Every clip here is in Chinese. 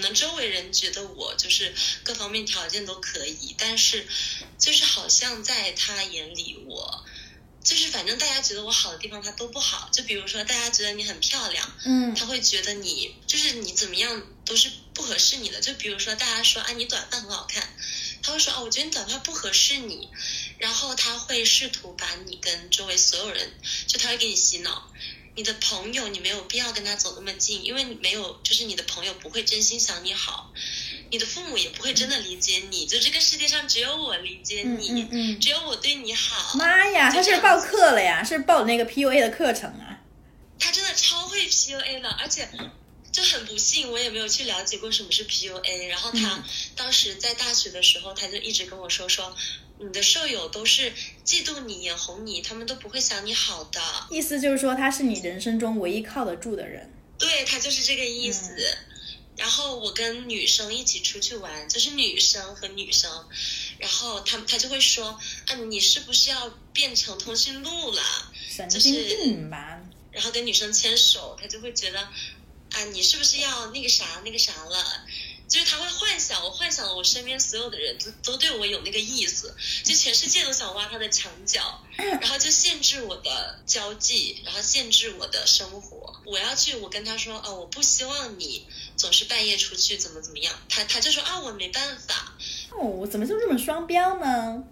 能周围人觉得我就是各方面条件都可以，但是就是好像在他眼里我。就是反正大家觉得我好的地方他都不好，就比如说大家觉得你很漂亮，嗯，他会觉得你就是你怎么样都是不合适你的。就比如说大家说啊你短发很好看，他会说啊我觉得你短发不合适你，然后他会试图把你跟周围所有人，就他会给你洗脑，你的朋友你没有必要跟他走那么近，因为你没有就是你的朋友不会真心想你好。你的父母也不会真的理解你，就这个世界上只有我理解你，嗯嗯只有我对你好。妈呀，他是报课了呀，是报那个 PUA 的课程啊。他真的超会 PUA 的，而且就很不幸，我也没有去了解过什么是 PUA。然后他当时在大学的时候，他就一直跟我说说，你的舍友都是嫉妒你、眼红你，他们都不会想你好的。意思就是说，他是你人生中唯一靠得住的人。对他就是这个意思。然后我跟女生一起出去玩，就是女生和女生，然后他他就会说啊，你是不是要变成通讯录了？神经病吧！然后跟女生牵手，他就会觉得啊，你是不是要那个啥那个啥了？就是他会幻想，我幻想我身边所有的人都都对我有那个意思，就全世界都想挖他的墙角，然后就限制我的交际，然后限制我的生活。我要去，我跟他说哦，我不希望你。总是半夜出去，怎么怎么样？他他就说啊，我没办法。哦，我怎么就这么双标呢？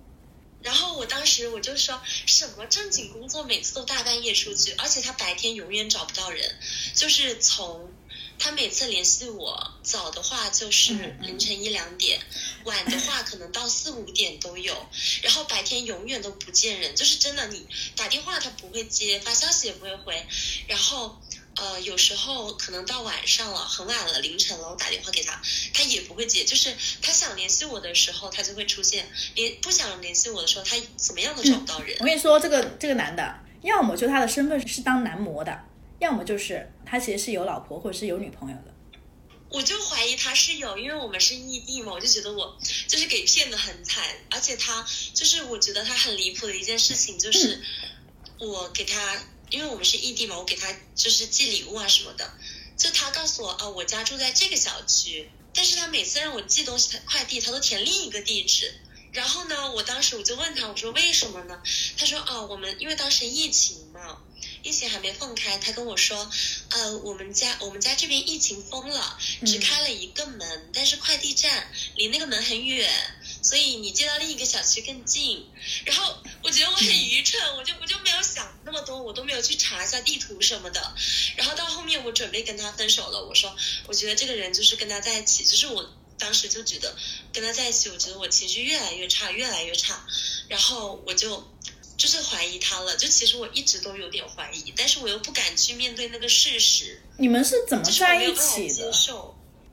然后我当时我就说什么正经工作每次都大半夜出去，而且他白天永远找不到人，就是从他每次联系我，早的话就是凌晨一两点，晚的话可能到四五点都有，然后白天永远都不见人，就是真的，你打电话他不会接，发消息也不会回，然后。呃，有时候可能到晚上了，很晚了，凌晨了，我打电话给他，他也不会接。就是他想联系我的时候，他就会出现；联不想联系我的时候，他怎么样都找不到人。我跟你说，这个这个男的，要么就他的身份是当男模的，要么就是他其实是有老婆或者是有女朋友的。我就怀疑他是有，因为我们是异地嘛，我就觉得我就是给骗的很惨。而且他就是我觉得他很离谱的一件事情，就是我给他。因为我们是异地嘛，我给他就是寄礼物啊什么的，就他告诉我啊，我家住在这个小区，但是他每次让我寄东西，他快递他都填另一个地址。然后呢，我当时我就问他，我说为什么呢？他说哦，我们因为当时疫情嘛，疫情还没放开，他跟我说，呃，我们家我们家这边疫情封了，只开了一个门，但是快递站离那个门很远。所以你接到另一个小区更近，然后我觉得我很愚蠢，我就我就没有想那么多，我都没有去查一下地图什么的。然后到后面我准备跟他分手了，我说我觉得这个人就是跟他在一起，就是我当时就觉得跟他在一起，我觉得我情绪越来越差，越来越差。然后我就就是怀疑他了，就其实我一直都有点怀疑，但是我又不敢去面对那个事实。你们是怎么在一起的？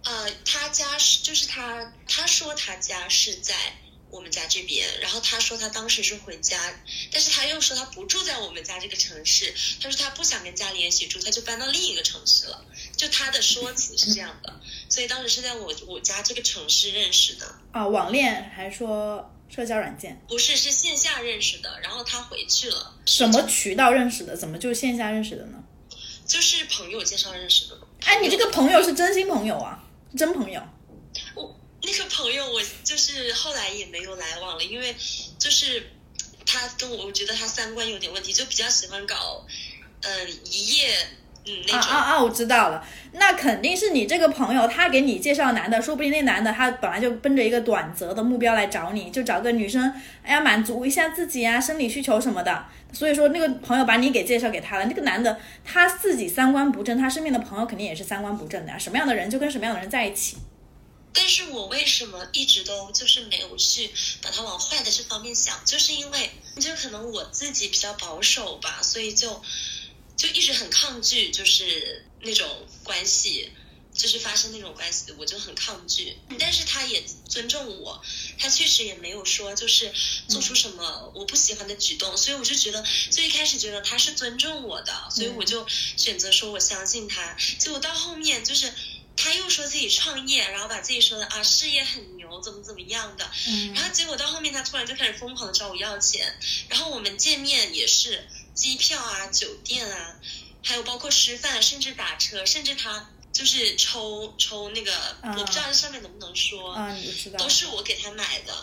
呃，他家是就是他，他说他家是在我们家这边，然后他说他当时是回家，但是他又说他不住在我们家这个城市，他说他不想跟家里人一起住，他就搬到另一个城市了，就他的说辞是这样的，所以当时是在我我家这个城市认识的。啊，网恋还说社交软件？不是，是线下认识的，然后他回去了。什么渠道认识的？怎么就线下认识的呢？就是朋友介绍认识的。哎，你这个朋友是真心朋友啊？真朋友，我那个朋友，我就是后来也没有来往了，因为就是他跟我，我觉得他三观有点问题，就比较喜欢搞，嗯，一夜，啊啊啊！我知道了，那肯定是你这个朋友，他给你介绍男的，说不定那男的他本来就奔着一个短则的目标来找你，就找个女生，哎呀，满足一下自己啊，生理需求什么的。所以说，那个朋友把你给介绍给他了。那个男的他自己三观不正，他身边的朋友肯定也是三观不正的呀。什么样的人就跟什么样的人在一起。但是我为什么一直都就是没有去把他往坏的这方面想？就是因为就可能我自己比较保守吧，所以就就一直很抗拒，就是那种关系。就是发生那种关系，我就很抗拒。但是他也尊重我，他确实也没有说就是做出什么我不喜欢的举动，所以我就觉得最一开始觉得他是尊重我的，所以我就选择说我相信他。结果到后面就是他又说自己创业，然后把自己说的啊事业很牛，怎么怎么样的。嗯然后结果到后面他突然就开始疯狂的找我要钱，然后我们见面也是机票啊、酒店啊，还有包括吃饭，甚至打车，甚至他。就是抽抽那个，我不知道这上面能不能说，啊，你不知道，都是我给他买的，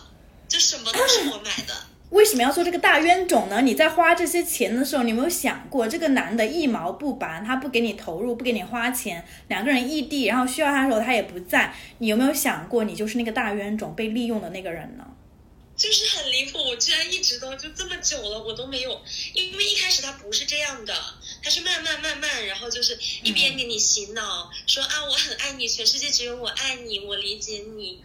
就什么都是我买的。为什么要做这个大冤种呢？你在花这些钱的时候，你有没有想过，这个男的一毛不拔，他不给你投入，不给你花钱，两个人异地，然后需要他的时候他也不在，你有没有想过，你就是那个大冤种被利用的那个人呢？就是很离谱，我居然一直都就这么久了，我都没有，因为一开始他不是这样的，他是慢慢慢慢，然后就是一边给你洗脑，说啊我很爱你，全世界只有我爱你，我理解你。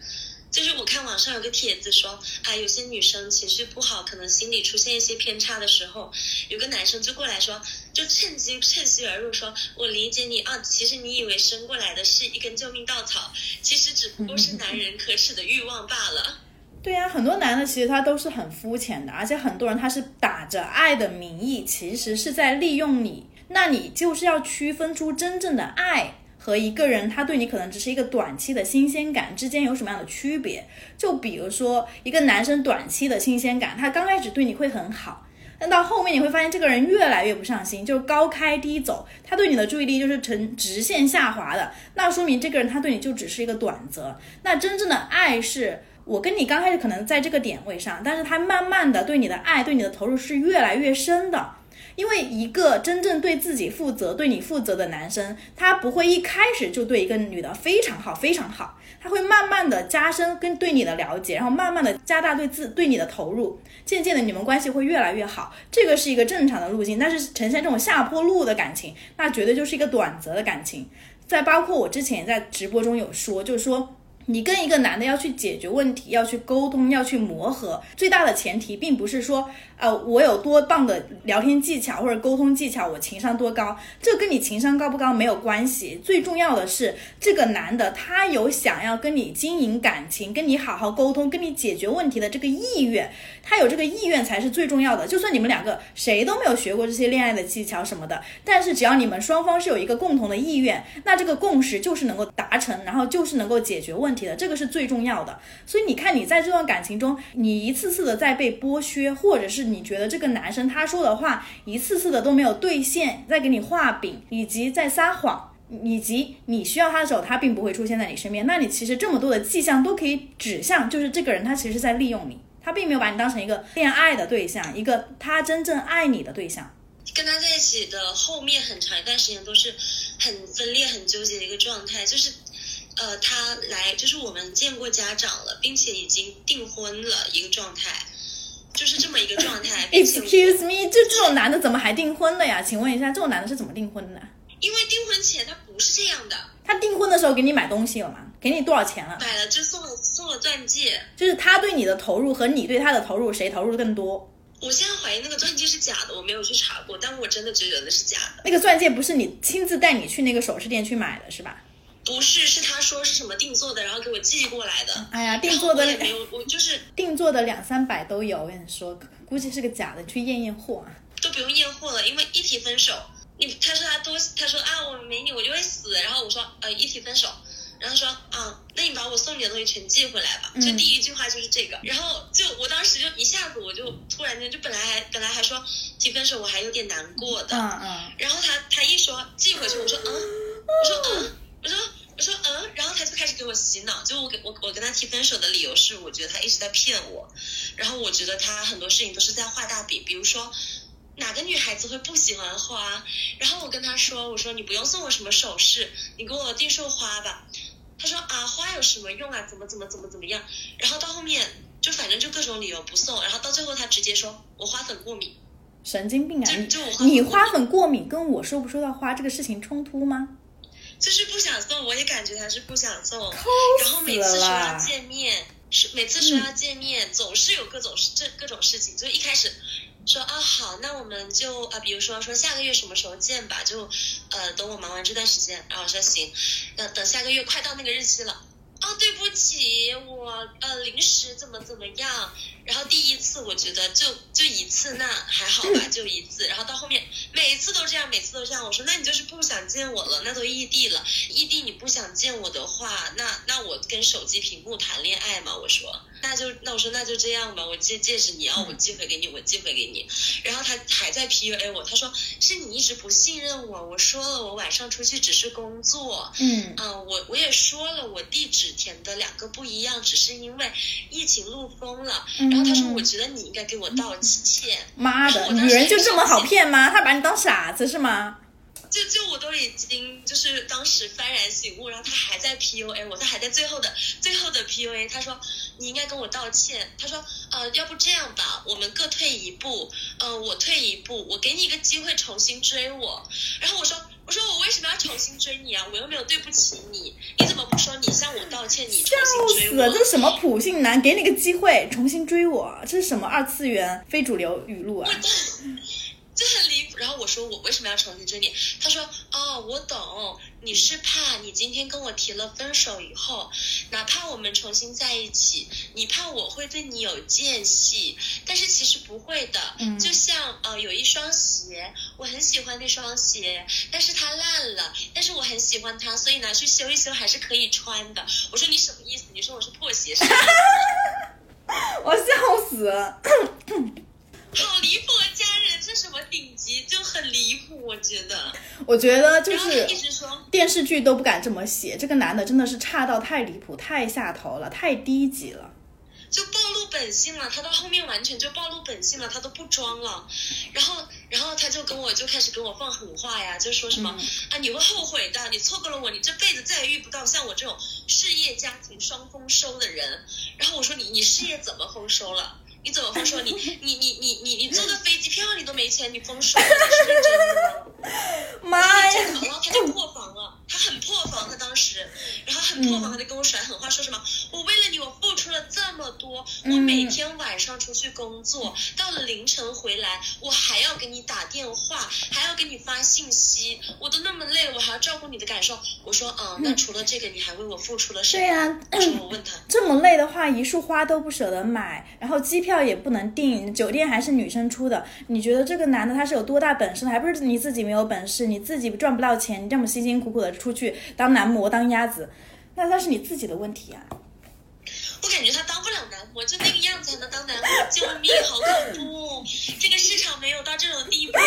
就是我看网上有个帖子说，啊，有些女生情绪不好，可能心理出现一些偏差的时候，有个男生就过来说，就趁机趁虚而入，说我理解你啊，其实你以为生过来的是一根救命稻草，其实只不过是 男人可耻的欲望罢了。对呀，很多男的其实他都是很肤浅的，而且很多人他是打着爱的名义，其实是在利用你。那你就是要区分出真正的爱。和一个人他对你可能只是一个短期的新鲜感之间有什么样的区别？就比如说一个男生短期的新鲜感，他刚开始对你会很好，但到后面你会发现这个人越来越不上心，就高开低走，他对你的注意力就是呈直线下滑的，那说明这个人他对你就只是一个短则。那真正的爱是我跟你刚开始可能在这个点位上，但是他慢慢的对你的爱对你的投入是越来越深的。因为一个真正对自己负责、对你负责的男生，他不会一开始就对一个女的非常好、非常好，他会慢慢的加深跟对你的了解，然后慢慢的加大对自对你的投入，渐渐的你们关系会越来越好。这个是一个正常的路径，但是呈现这种下坡路的感情，那绝对就是一个短则的感情。再包括我之前在直播中有说，就是说。你跟一个男的要去解决问题，要去沟通，要去磨合，最大的前提并不是说，呃，我有多棒的聊天技巧或者沟通技巧，我情商多高，这跟你情商高不高没有关系。最重要的是，这个男的他有想要跟你经营感情，跟你好好沟通，跟你解决问题的这个意愿，他有这个意愿才是最重要的。就算你们两个谁都没有学过这些恋爱的技巧什么的，但是只要你们双方是有一个共同的意愿，那这个共识就是能够达成，然后就是能够解决问题。的这个是最重要的，所以你看，你在这段感情中，你一次次的在被剥削，或者是你觉得这个男生他说的话一次次的都没有兑现，在给你画饼，以及在撒谎，以及你需要他的时候，他并不会出现在你身边，那你其实这么多的迹象都可以指向，就是这个人他其实在利用你，他并没有把你当成一个恋爱的对象，一个他真正爱你的对象。跟他在一起的后面很长一段时间都是很分裂、很纠结的一个状态，就是。呃，他来就是我们见过家长了，并且已经订婚了一个状态，就是这么一个状态。Excuse me，就这种男的怎么还订婚了呀？请问一下，这种男的是怎么订婚的？因为订婚前他不是这样的。他订婚的时候给你买东西了吗？给你多少钱了？买了，就送了送了钻戒。就是他对你的投入和你对他的投入，谁投入的更多？我现在怀疑那个钻戒是假的，我没有去查过，但我真的觉得那是假的。那个钻戒不是你亲自带你去那个首饰店去买的，是吧？不是，是他说是什么定做的，然后给我寄过来的。哎呀，定做的也没有，我就是定做的两三百都有。我跟你说，估计是个假的，去验验货啊。都不用验货了，因为一提分手，你他说他多，他说啊，我没你我就会死。然后我说呃，一提分手，然后说啊，那你把我送你的东西全寄回来吧。就第一句话就是这个，然后就我当时就一下子我就突然间就本来还本来还说提分手，我还有点难过的。嗯嗯。然后他他一说寄回去，我说嗯，我说嗯，我说。我说嗯，然后他就开始给我洗脑，就我给我我跟他提分手的理由是，我觉得他一直在骗我，然后我觉得他很多事情都是在画大饼，比如说哪个女孩子会不喜欢花，然后我跟他说，我说你不用送我什么首饰，你给我订束花吧。他说啊，花有什么用啊？怎么怎么怎么怎么样？然后到后面就反正就各种理由不送，然后到最后他直接说我花粉过敏，神经病啊！就你花粉过敏跟我收不收到花这个事情冲突吗？就是不想送，我也感觉他是不想送。然后每次说要见面，是每次说要见面，总是有各种这各种事情。就一开始说啊好，那我们就啊，比如说说下个月什么时候见吧，就呃等我忙完这段时间，然后说行，等等下个月快到那个日期了。哦，对不起，我呃临时怎么怎么样，然后第一次我觉得就就一次那还好吧，就一次，然后到后面每次都这样，每次都这样，我说那你就是不想见我了，那都异地了，异地你不想见我的话，那那我跟手机屏幕谈恋爱嘛，我说，那就那我说那就这样吧，我借戒指你要我寄回给你，我寄回给你。然后他还在 PUA 我，他说是你一直不信任我，我说了我晚上出去只是工作，嗯啊，我我也说了我地址填的两个不一样，只是因为疫情路封了。然后他说我觉得你应该给我道歉。妈的，女人就这么好骗吗？他把你当傻子是吗？就就我都已经就是当时幡然醒悟，然后他还在 PUA 我，他还在最后的最后的 PUA，他说你应该跟我道歉，他说呃要不这样吧，我们各退一步，呃我退一步，我给你一个机会重新追我，然后我说我说我为什么要重新追你啊？我又没有对不起你，你怎么不说你向我道歉，你重新追我？笑死，这是什么普信男？给你个机会重新追我，这是什么二次元非主流语录啊？就很离谱，然后我说我为什么要重新追你？他说哦，我懂，你是怕你今天跟我提了分手以后，哪怕我们重新在一起，你怕我会对你有间隙，但是其实不会的。嗯，就像呃有一双鞋，我很喜欢那双鞋，但是它烂了，但是我很喜欢它，所以拿去修一修还是可以穿的。我说你什么意思？你说我是破鞋是吗？我笑死了。好离谱么顶级就很离谱，我觉得。我觉得就是一直说，电视剧都不敢这么写，这个男的真的是差到太离谱、太下头了、太低级了。就暴露本性了，他到后面完全就暴露本性了，他都不装了。然后，然后他就跟我就开始跟我放狠话呀，就说什么、啊，你会后悔的，你错过了我，你这辈子再也遇不到像我这种事业家庭双丰收的人。然后我说你你事业怎么丰收了？你怎么 丰收？你你你你你你坐个飞机票你都没钱，你丰收 了？你是认真的吗？妈呀！然后他就破防了，他很破防，他当时，然后很破防，他就跟我甩狠话，说什么我为了你我付出了这么多，我每天晚上出去工作，到了凌晨回来，我还要给你打电话，还要给你发信息，我都那么累，我还要照顾你的感受。我说，嗯，那除了这个，你还为我付出了什么？对呀、我说我问他，这么累的话，一束花都不舍得买，然后机票也不能订，酒店还是女生出的。你觉得这个男的他是有多大本事呢？还不是你自己没有本事，你自己赚不到钱，你这么辛辛苦苦的出去当男模当鸭子，那那是你自己的问题啊。我感觉他当不了男模，就那个样子还能当男模，救命，好恐怖！这个市场没有到这种地步吧？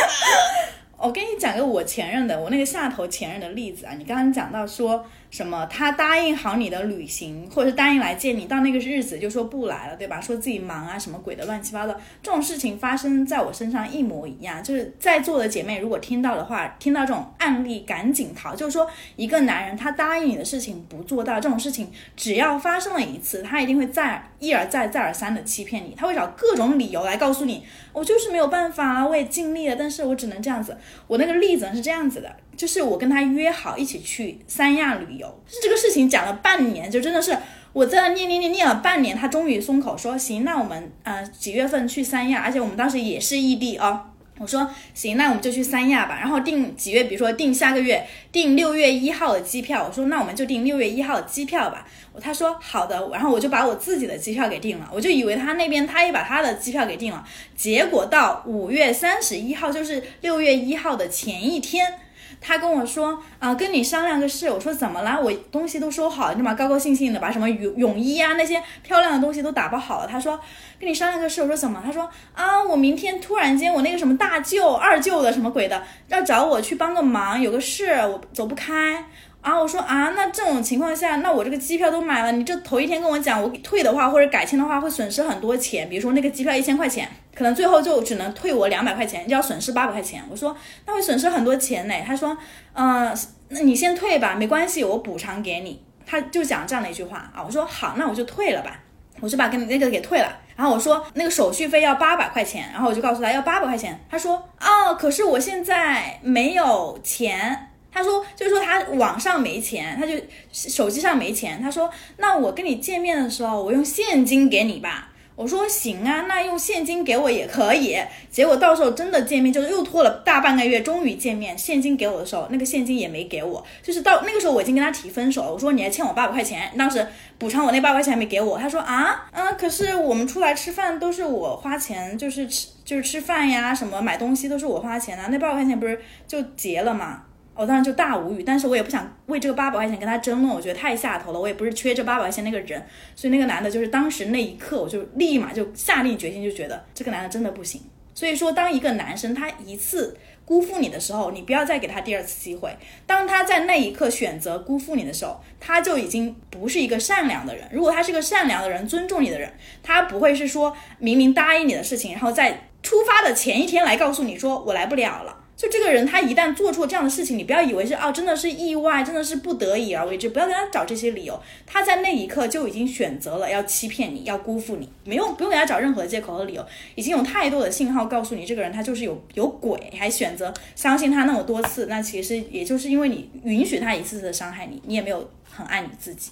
我跟你讲个我前任的，我那个下头前任的例子啊。你刚刚讲到说什么，他答应好你的旅行，或者是答应来见你，到那个日子就说不来了，对吧？说自己忙啊，什么鬼的，乱七八糟。这种事情发生在我身上一模一样。就是在座的姐妹，如果听到的话，听到这种案例赶紧逃。就是说，一个男人他答应你的事情不做到，这种事情只要发生了一次，他一定会再一而再、再而三的欺骗你，他会找各种理由来告诉你，我就是没有办法，我也尽力了，但是我只能这样子。我那个例子是这样子的，就是我跟他约好一起去三亚旅游，这个事情讲了半年，就真的是我在那念念念念了半年，他终于松口说行，那我们呃几月份去三亚，而且我们当时也是异地哦。我说行，那我们就去三亚吧，然后定几月，比如说定下个月，定六月一号的机票。我说那我们就定六月一号的机票吧。他说好的，然后我就把我自己的机票给定了，我就以为他那边他也把他的机票给定了，结果到五月三十一号，就是六月一号的前一天。他跟我说啊、跟你商量个事。我说怎么了？我东西都收好了，你嘛高高兴兴的把什么泳泳衣啊那些漂亮的东西都打包好了。他说跟你商量个事。我说怎么？他说啊，我明天突然间我那个什么大舅、二舅的什么鬼的要找我去帮个忙，有个事我走不开。啊，我说啊，那这种情况下，那我这个机票都买了，你这头一天跟我讲，我退的话或者改签的话会损失很多钱，比如说那个机票一千块钱，可能最后就只能退我两百块钱，就要损失八百块钱。我说那会损失很多钱呢。他说，呃，那你先退吧，没关系，我补偿给你。他就讲这样的一句话啊，我说好，那我就退了吧，我就把跟那个给退了。然后我说那个手续费要八百块钱，然后我就告诉他要八百块钱。他说哦，可是我现在没有钱。他说，就是说他网上没钱，他就手机上没钱。他说，那我跟你见面的时候，我用现金给你吧。我说行啊，那用现金给我也可以。结果到时候真的见面，就是又拖了大半个月，终于见面，现金给我的时候，那个现金也没给我。就是到那个时候，我已经跟他提分手了。我说你还欠我八百块钱，当时补偿我那八百块钱还没给我。他说啊，嗯，可是我们出来吃饭都是我花钱，就是吃就是吃饭呀，什么买东西都是我花钱啊，那八百块钱不是就结了吗？我当时就大无语，但是我也不想为这个八百块钱跟他争论，我觉得太下头了，我也不是缺这八百块钱那个人，所以那个男的就是当时那一刻，我就立马就下定决心，就觉得这个男的真的不行。所以说，当一个男生他一次辜负你的时候，你不要再给他第二次机会。当他在那一刻选择辜负你的时候，他就已经不是一个善良的人。如果他是个善良的人，尊重你的人，他不会是说明明答应你的事情，然后在出发的前一天来告诉你说我来不了了。就这个人，他一旦做出这样的事情，你不要以为是哦，真的是意外，真的是不得已而为之，不要跟他找这些理由。他在那一刻就已经选择了要欺骗你，要辜负你，没用，不用给他找任何借口和理由，已经有太多的信号告诉你，这个人他就是有有鬼，还选择相信他那么多次，那其实也就是因为你允许他一次次的伤害你，你也没有很爱你自己。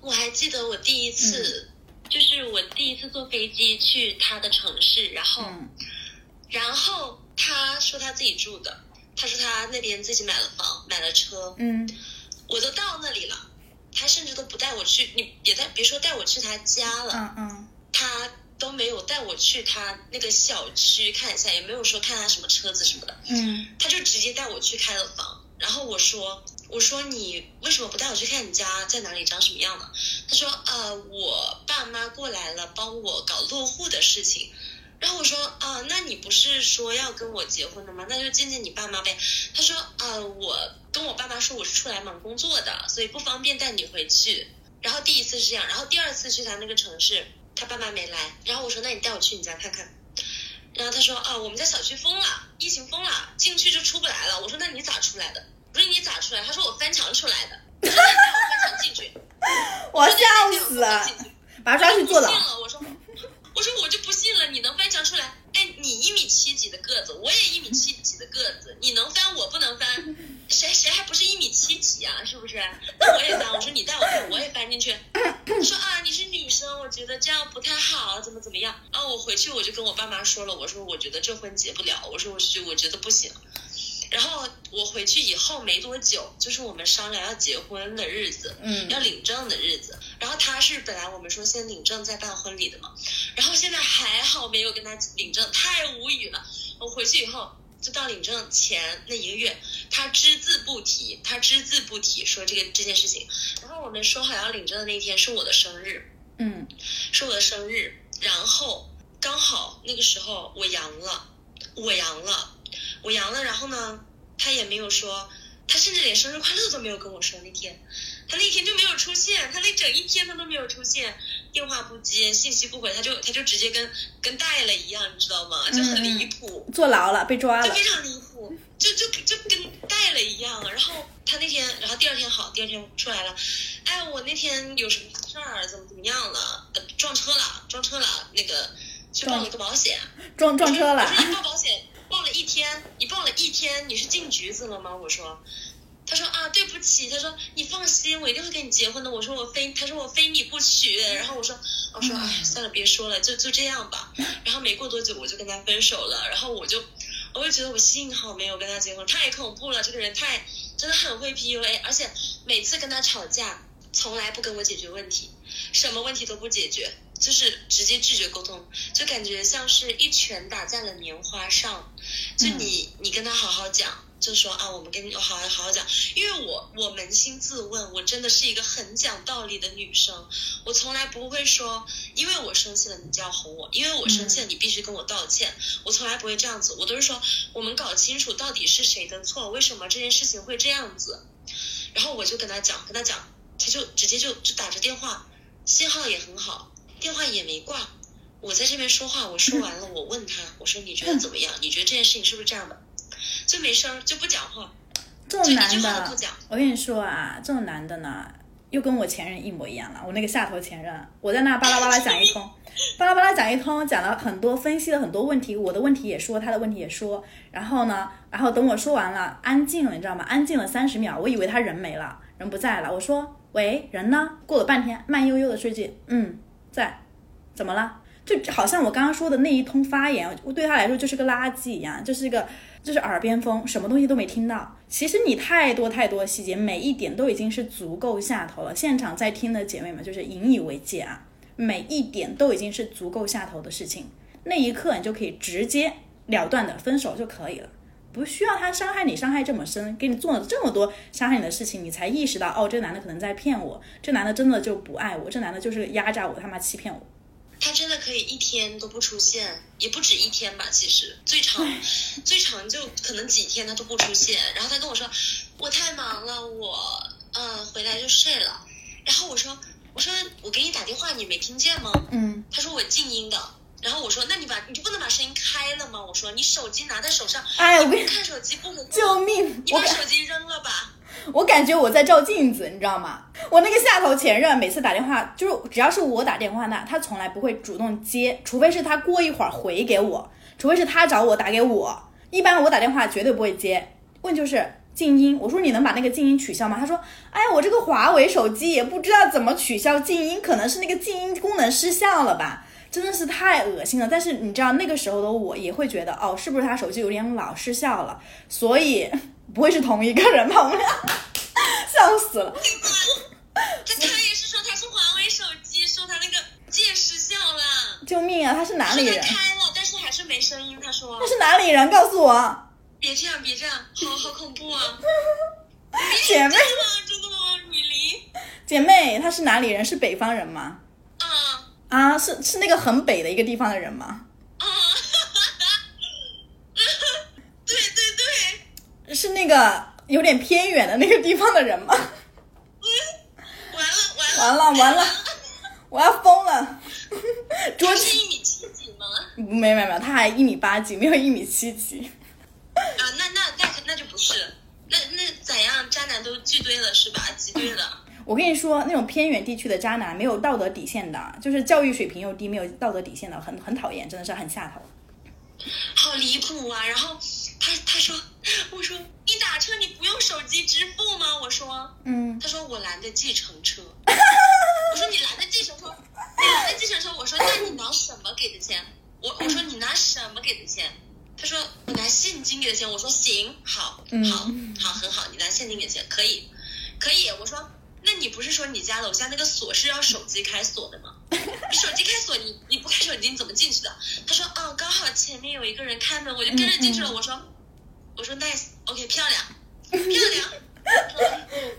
我还记得我第一次，就是我第一次坐飞机去他的城市，然后，然后。他说他自己住的，他说他那边自己买了房，买了车。嗯，我都到那里了，他甚至都不带我去，你别带别说带我去他家了。嗯嗯，他都没有带我去他那个小区看一下，也没有说看他什么车子什么的。嗯，他就直接带我去开了房。然后我说我说你为什么不带我去看你家在哪里长什么样呢？他说呃我爸妈过来了，帮我搞落户的事情。然后我说啊，那你不是说要跟我结婚的吗？那就见见你爸妈呗。他说啊，我跟我爸妈说我是出来忙工作的，所以不方便带你回去。然后第一次是这样，然后第二次去他那个城市，他爸妈没来。然后我说那你带我去你家看看。然后他说啊，我们家小区封了，疫情封了，进去就出不来了。我说那你咋出来的？我说你咋出来？他说我翻墙出来的。我翻墙进去。我笑死了，把他抓去坐牢。我说。我说我就不信了，你能翻墙出来？哎，你一米七几的个子，我也一米七几的个子，你能翻我不能翻，谁谁还不是一米七几啊？是不是？那我也翻。我说你带我翻，我也翻进去。说啊，你是女生，我觉得这样不太好，怎么怎么样？啊，我回去我就跟我爸妈说了，我说我觉得这婚结不了，我说我是我觉得不行。然后我回去以后没多久，就是我们商量要结婚的日子，嗯，要领证的日子。他是本来我们说先领证再办婚礼的嘛，然后现在还好没有跟他领证，太无语了。我回去以后，就到领证前那一个月，他只字不提，他只字不提说这个这件事情。然后我们说好要领证的那天是我的生日，嗯，是我的生日。然后刚好那个时候我阳了，我阳了。我阳了，然后呢，他也没有说，他甚至连生日快乐都没有跟我说。那天，他那天就没有出现，他那整一天他都没有出现，电话不接，信息不回，他就他就直接跟跟带了一样，你知道吗？就很离谱，坐牢了，被抓了，就非常离谱，就就就跟带了一样。然后他那天，然后第二天好，第二天出来了，哎，我那天有什么事儿，怎么怎么样了？撞车了，撞车了，那个去报了个保险，撞撞车了，我说你报保险。报了一天，你报了一天，你是进局子了吗？我说，他说啊，对不起，他说你放心，我一定会跟你结婚的。我说我非，他说我非你不娶。然后我说，我说哎，算了，别说了，就就这样吧。然后没过多久，我就跟他分手了。然后我就，我就觉得我幸好没有跟他结婚，太恐怖了，这个人太真的很会 PUA，而且每次跟他吵架，从来不跟我解决问题，什么问题都不解决。就是直接拒绝沟通，就感觉像是一拳打在了棉花上。就你，你跟他好好讲，就说啊，我们跟你好好好好讲。因为我，我扪心自问，我真的是一个很讲道理的女生。我从来不会说，因为我生气了，你就要哄我；因为我生气了，你必须跟我道歉。我从来不会这样子，我都是说，我们搞清楚到底是谁的错，为什么这件事情会这样子。然后我就跟他讲，跟他讲，他就直接就就打着电话，信号也很好。电话也没挂，我在这边说话，我说完了，我问他，我说你觉得怎么样？你觉得这件事情是不是这样的？就没声，就不讲话。这种男的，我跟你说啊，这种男的呢，又跟我前任一模一样了。我那个下头前任，我在那巴拉巴拉讲一通，巴拉巴拉讲一通，讲了很多，分析了很多问题，我的问题也说，他的问题也说。然后呢，然后等我说完了，安静了，你知道吗？安静了三十秒，我以为他人没了，人不在了。我说喂，人呢？过了半天，慢悠悠的说句嗯。在，怎么了？就好像我刚刚说的那一通发言，我对他来说就是个垃圾一样，就是一个就是耳边风，什么东西都没听到。其实你太多太多细节，每一点都已经是足够下头了。现场在听的姐妹们就是引以为戒啊，每一点都已经是足够下头的事情。那一刻你就可以直接了断的分手就可以了，不需要他伤害你，伤害这么深，给你做了这么多伤害你的事情，你才意识到哦，这男的可能在骗我，这男的真的就不爱我，这男的就是压榨我，他妈欺骗我。他真的可以一天都不出现，也不止一天吧，其实最长 最长就可能几天他都不出现。然后他跟我说，我太忙了，我呃回来就睡了。然后我说，我说我给你打电话你没听见吗？嗯，他说我静音的。然后我说，那你把你就不能把声音开了吗？我说你手机拿在手上，哎，我跟你看手机不能救命！你把手机扔了吧。我感觉我在照镜子，你知道吗？我那个下头前任每次打电话，就是只要是我打电话那，他从来不会主动接，除非是他过一会儿回给我，除非是他找我打给我，一般我打电话绝对不会接。问就是静音，我说你能把那个静音取消吗？他说，哎，我这个华为手机也不知道怎么取消静音，可能是那个静音功能失效了吧，真的是太恶心了。但是你知道那个时候的我也会觉得，哦，是不是他手机有点老失效了？所以。不会是同一个人吧？我们俩 笑死了。这他也是说他是华为手机，说他那个键失效了。救命啊！他是哪里人？开了，但是还是没声音。他说他是哪里人？告诉我。别这样，别这样，好好恐怖啊！姐妹，真的吗？米林，姐妹，他是哪里人？是北方人吗？啊啊，是是那个很北的一个地方的人吗？啊，对对对是那个有点偏远的那个地方的人吗？完了完了完了完了，我要疯了！他是一米七几吗？没没没，他还一米八几，没有一米七几。啊，那那那那就不是，那那怎样？渣男都聚堆了是吧？集堆了。我跟你说，那种偏远地区的渣男没有道德底线的，就是教育水平又低，没有道德底线的，很很讨厌，真的是很下头。好离谱啊！然后。他他说，我说你打车你不用手机支付吗？我说，嗯。他说我拦的计程车。我说你拦的计程车，你拦的计程车。我说那你拿什么给的钱？我我说你拿什么给的钱？他说我拿现金给的钱。我说行，好，好，好，很好，你拿现金给钱可以，可以。我说那你不是说你家楼下那个锁是要手机开锁的吗？你 手机开锁，你你不开手机你怎么进去的？他说哦，刚好前面有一个人开门，我就跟着进去了。我说。我说 nice，OK，漂亮，漂亮。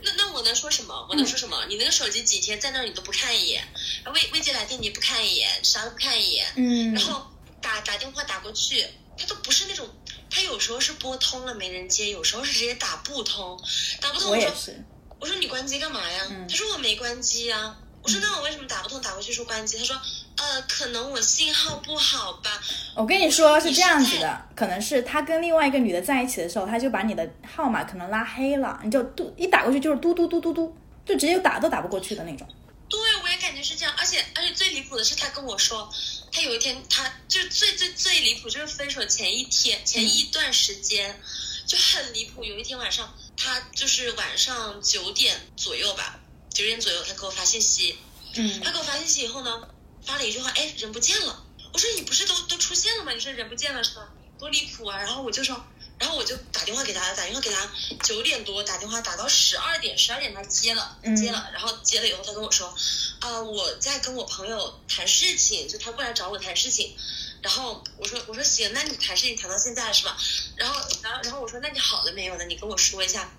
那那我能说什么？我能说什么？你那个手机几天在那儿你都不看一眼，未未接来电你不看一眼，啥都不看一眼。嗯。然后打打电话打过去，他都不是那种，他有时候是拨通了没人接，有时候是直接打不通，打不通。我也是。我说你关机干嘛呀？他说我没关机呀。我说那我为什么打不通？打过去说关机。他说。呃，可能我信号不好吧。我跟你说是这样子的，可能是他跟另外一个女的在一起的时候，他就把你的号码可能拉黑了，你就嘟一打过去就是嘟嘟嘟嘟嘟，就直接打都打不过去的那种。对，我也感觉是这样，而且而且最离谱的是，他跟我说，他有一天他就最最最离谱就是分手前一天前一段时间就很离谱，有一天晚上他就是晚上九点左右吧，九点左右他给我发信息，嗯，他给我发信息以后呢。发了一句话，哎，人不见了。我说你不是都都出现了吗？你说人不见了是吧？多离谱啊！然后我就说，然后我就打电话给他，打电话给他，九点多打电话打到十二点，十二点他接了，接了，然后接了以后他跟我说，啊，我在跟我朋友谈事情，就他过来找我谈事情。然后我说我说行，那你谈事情谈到现在是吧？然后然后然后我说那你好了没有呢？你跟我说一下。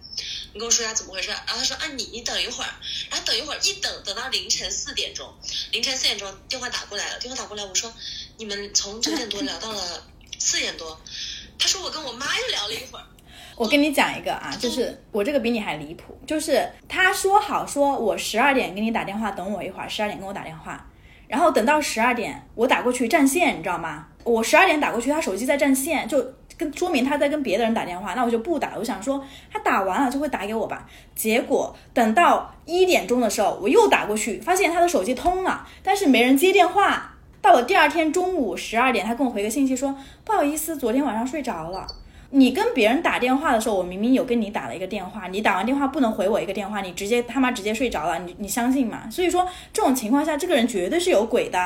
你跟我说一下怎么回事，然后他说啊你你等一会儿，然后等一会儿一等等到凌晨四点钟，凌晨四点钟电话打过来了，电话打过来我说你们从九点多聊到了四点多，他说我跟我妈又聊了一会儿。我跟你讲一个啊，就是我这个比你还离谱，就是他说好说我十二点给你打电话，等我一会儿，十二点跟我打电话，然后等到十二点我打过去占线，你知道吗？我十二点打过去，他手机在占线就。跟说明他在跟别的人打电话，那我就不打了。我想说他打完了就会打给我吧。结果等到一点钟的时候，我又打过去，发现他的手机通了，但是没人接电话。到了第二天中午十二点，他跟我回个信息说：“不好意思，昨天晚上睡着了。”你跟别人打电话的时候，我明明有跟你打了一个电话，你打完电话不能回我一个电话，你直接他妈直接睡着了，你你相信吗？所以说这种情况下，这个人绝对是有鬼的。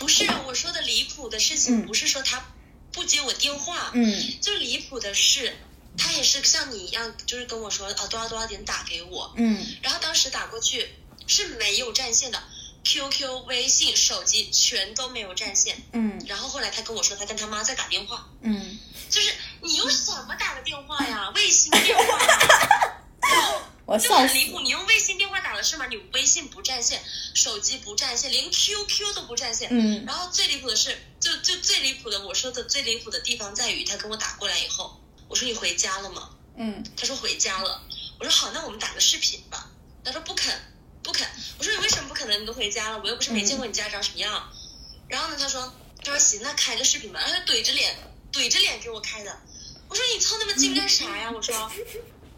不是我说的离谱的事情，不是说他。不接我电话，嗯，就离谱的是，他也是像你一样，就是跟我说啊多少多少点打给我，嗯，然后当时打过去是没有占线的，QQ、微信、手机全都没有占线，嗯，然后后来他跟我说他跟他妈在打电话，嗯，就是你用什么打的电话呀？卫星电话呀。然后就我笑死很离谱，你用卫星电话打的是吗？你微信不占线，手机不占线，连 QQ 都不占线。嗯然后最离谱的是，就就最离谱的，我说的最离谱的地方在于，他跟我打过来以后，我说你回家了吗？嗯他说回家了。我说好，那我们打个视频吧。他说不肯，不肯。我说你为什么不可能？你都回家了，我又不是没见过你家长什么样。然后呢，他说他说行，那开个视频吧。然后他怼着脸怼着脸给我开的。我说你凑那么近干啥呀？我说。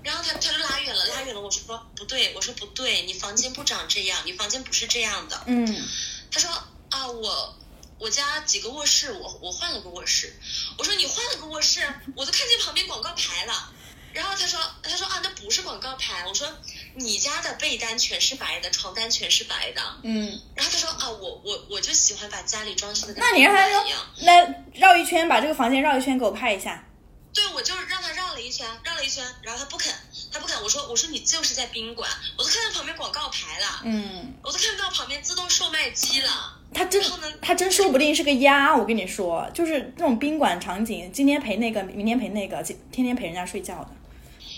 然后他他就拉远了，拉远了。我说不对，我说不对，你房间不长这样，你房间不是这样的。嗯他说啊，我我家几个卧室，我我换了个卧室。我说你换了个卧室，我都看见旁边广告牌了。然后他说他说啊，那不是广告牌。我说你家的被单全是白的，床单全是白的。嗯，然后他说啊，我我我就喜欢把家里装饰的跟那你让他。来绕一圈，把这个房间绕一圈给我拍一下。对，我就让他绕了一圈，绕了一圈，然后他不肯，他不肯。我说我说你就是在宾馆，我都看到旁边广告牌了，嗯，我都看到旁边自动售卖机了。他真然后呢他真说不定是个鸭，我跟你说，就是那种宾馆场景，今天陪那个，明天陪那个，今天天陪人家睡觉的。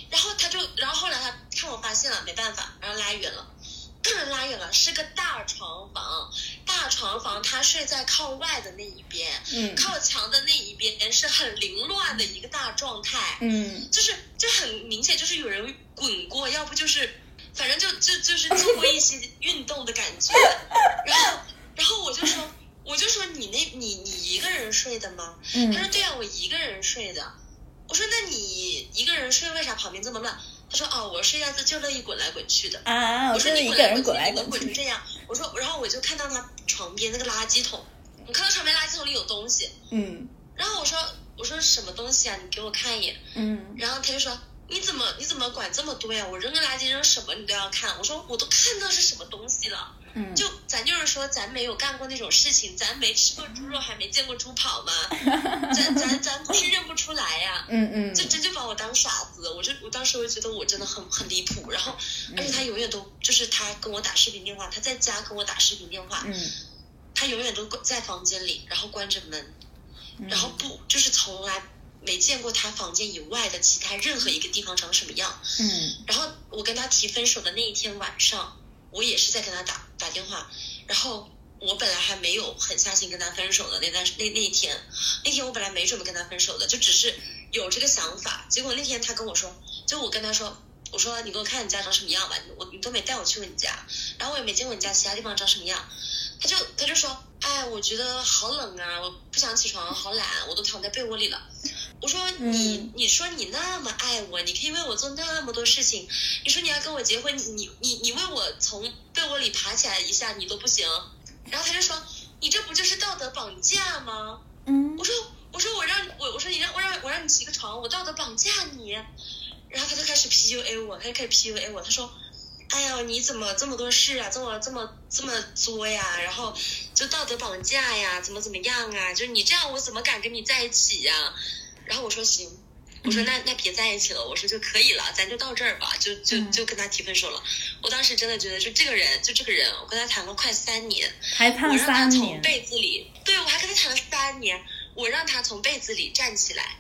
然后他就，然后后来他看我发现了，没办法，然后拉远了，拉远了，是个大床房，大床房他睡在靠外的那一边，嗯靠墙的那一边是很凌乱的一个大状态，嗯就是就很明显就是有人滚过，要不就是反正就就就是做过一些运动的感觉，然后然后我就说我就说你那你你一个人睡的吗？他嗯说对啊，我一个人睡的。我说那你一个人睡，为啥旁边这么乱？他说哦，我睡觉就就乐意滚来滚去的。啊，我我说你一滚来滚去，个人滚来滚去。滚成这样？我说，然后我就看到他床边那个垃圾桶，我看到床边垃圾桶里有东西，嗯然后我说我说什么东西啊？你给我看一眼。嗯然后他就说你怎么你怎么管这么多呀？我扔个垃圾扔什么你都要看。我说我都看到是什么东西了。嗯，就咱就是说，咱没有干过那种事情，咱没吃过猪肉，还没见过猪跑吗？咱咱咱不是认不出来呀。嗯嗯这真就把我当傻子，我就我当时我就觉得我真的很很离谱，然后而且他永远都就是他跟我打视频电话，他在家跟我打视频电话，嗯他永远都在房间里，然后关着门，嗯然后不就是从来没见过他房间以外的其他任何一个地方长什么样。嗯然后我跟他提分手的那一天晚上，我也是在跟他打打电话，然后我本来还没有狠下心跟他分手的那段那那一天，那天我本来没准备跟他分手的，就只是有这个想法。结果那天他跟我说，就我跟他说，我说你给我看你家长什么样吧，我你都没带我去过你家，然后我也没见过你家其他地方长什么样，他就他就说，哎，我觉得好冷啊，我不想起床，好懒，我都躺在被窝里了。我说你、嗯你说你那么爱我，你可以为我做那么多事情，你说你要跟我结婚，你你你你为我从被窝里爬起来一下你都不行，然后他就说你这不就是道德绑架吗？嗯我说我说我让我我说你让我让我让你起个床，我道德绑架你，然后他就开始 PUA 我，他就开始 PUA 我，他说。哎呀，你怎么这么多事啊？这么这么这么作呀？然后就道德绑架呀？怎么怎么样啊？就是你这样，我怎么敢跟你在一起呀？然后我说行，我说那那别在一起了，我说就可以了，咱就到这儿吧，就就嗯。就跟他提分手了。我当时真的觉得，就这个人，就这个人，我跟他谈了快三年，还谈我让他三年，从被子里，对我还跟他谈了三年，我让他从被子里站起来，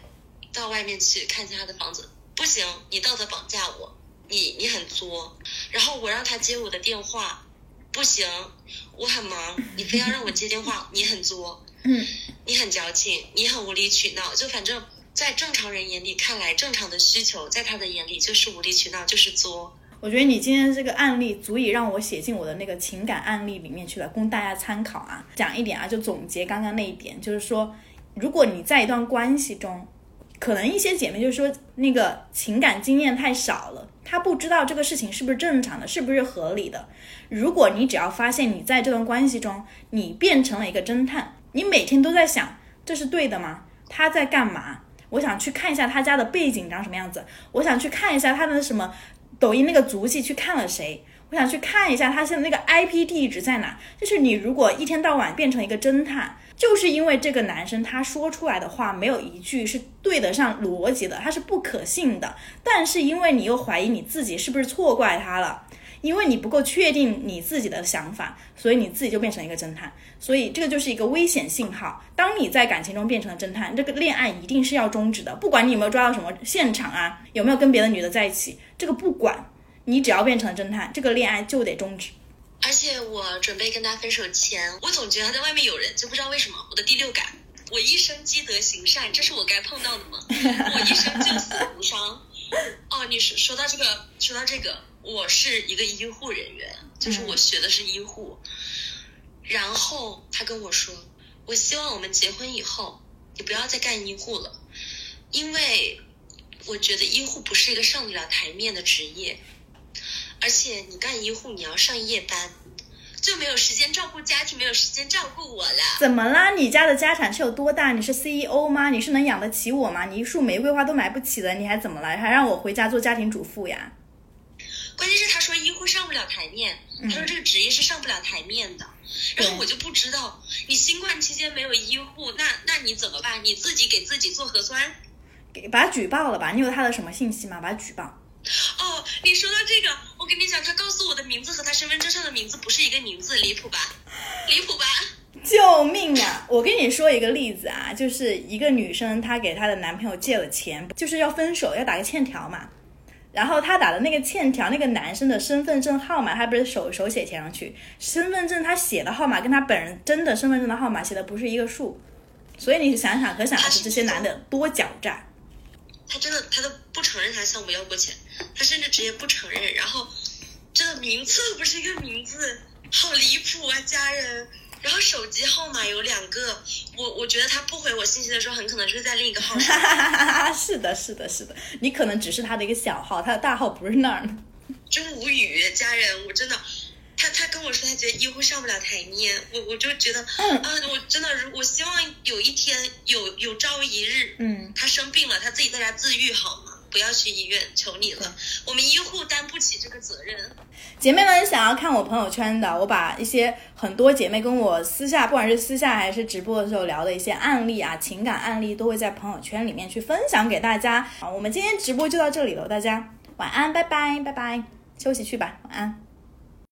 到外面去看见他的房子，不行，你道德绑架我，你你很作，然后我让他接我的电话，不行，我很忙，你非要让我接电话，你很作，嗯。你很矫情，你很无理取闹，就反正在正常人眼里看来，正常的需求，在他的眼里就是无理取闹，就是作。我觉得你今天这个案例足以让我写进我的那个情感案例里面去了，供大家参考啊。讲一点啊，就总结刚刚那一点，就是说，如果你在一段关系中，可能一些姐妹就说那个情感经验太少了，她不知道这个事情是不是正常的，是不是合理的。如果你只要发现你在这段关系中，你变成了一个侦探，你每天都在想这是对的吗？他在干嘛？我想去看一下他家的背景长什么样子，我想去看一下他的什么抖音那个足迹去看了谁，我想去看一下他现在那个 IP 地址在哪。就是你如果一天到晚变成一个侦探，就是因为这个男生他说出来的话没有一句是对得上逻辑的，他是不可信的。但是因为你又怀疑你自己是不是错怪他了。因为你不够确定你自己的想法，所以你自己就变成一个侦探。所以这个就是一个危险信号。当你在感情中变成了侦探，这个恋爱一定是要终止的。不管你有没有抓到什么现场啊，有没有跟别的女的在一起，这个不管，你只要变成了侦探，这个恋爱就得终止。而且我准备跟他分手前，我总觉得他在外面有人，就不知道为什么。我的第六感，我一生积德行善，这是我该碰到的吗？我一生救死扶伤。哦，你说说到这个，说到这个，我是一个医护人员，就是我学的是医护。然后他跟我说，我希望我们结婚以后，你不要再干医护了，因为我觉得医护不是一个上得了台面的职业。而且你干医护，你要上夜班，就没有时间照顾家庭，没有时间照顾我了。怎么啦？你家的家产是有多大？你是 CEO 吗？你是能养得起我吗？你一束玫瑰花都买不起的，你还怎么了？还让我回家做家庭主妇呀？关键是他说医护上不了台面，他说这个职业是上不了台面的。然后我就不知道，你新冠期间没有医护，那那你怎么办？你自己给自己做核酸？给把他举报了吧？你有他的什么信息吗？把他举报。哦，你说到这个，我跟你讲，他告诉我的名字和他身份证上的名字不是一个名字，离谱吧？离谱吧？救命啊！我跟你说一个例子啊，就是一个女生，她给她的男朋友借了钱，就是要分手，要打个欠条嘛。然后他打的那个欠条，那个男生的身份证号码，他不是手手写填上去，身份证他写的号码跟他本人真的身份证的号码写的不是一个数，所以你想想，可想而知这些男的多狡诈。他真的，他都不承认他向我要过钱，他甚至直接不承认。然后，这个名字不是一个名字，好离谱啊，家人。然后手机号码有两个，我我觉得他不回我信息的时候，很可能是在另一个号上。是的，是的，是的，你可能只是他的一个小号，他的大号不是那儿呢。真无语，家人，我真的。他他跟我说，他觉得医护上不了台面，我我就觉得，啊，我真的，我希望有一天有有朝一日，嗯，他生病了，他自己在家自愈好吗？不要去医院，求你了，我们医护担不起这个责任。姐妹们想要看我朋友圈的，我把一些很多姐妹跟我私下，不管是私下还是直播的时候聊的一些案例啊，情感案例，都会在朋友圈里面去分享给大家。好，我们今天直播就到这里了，大家晚安，拜拜，拜拜，休息去吧，晚安。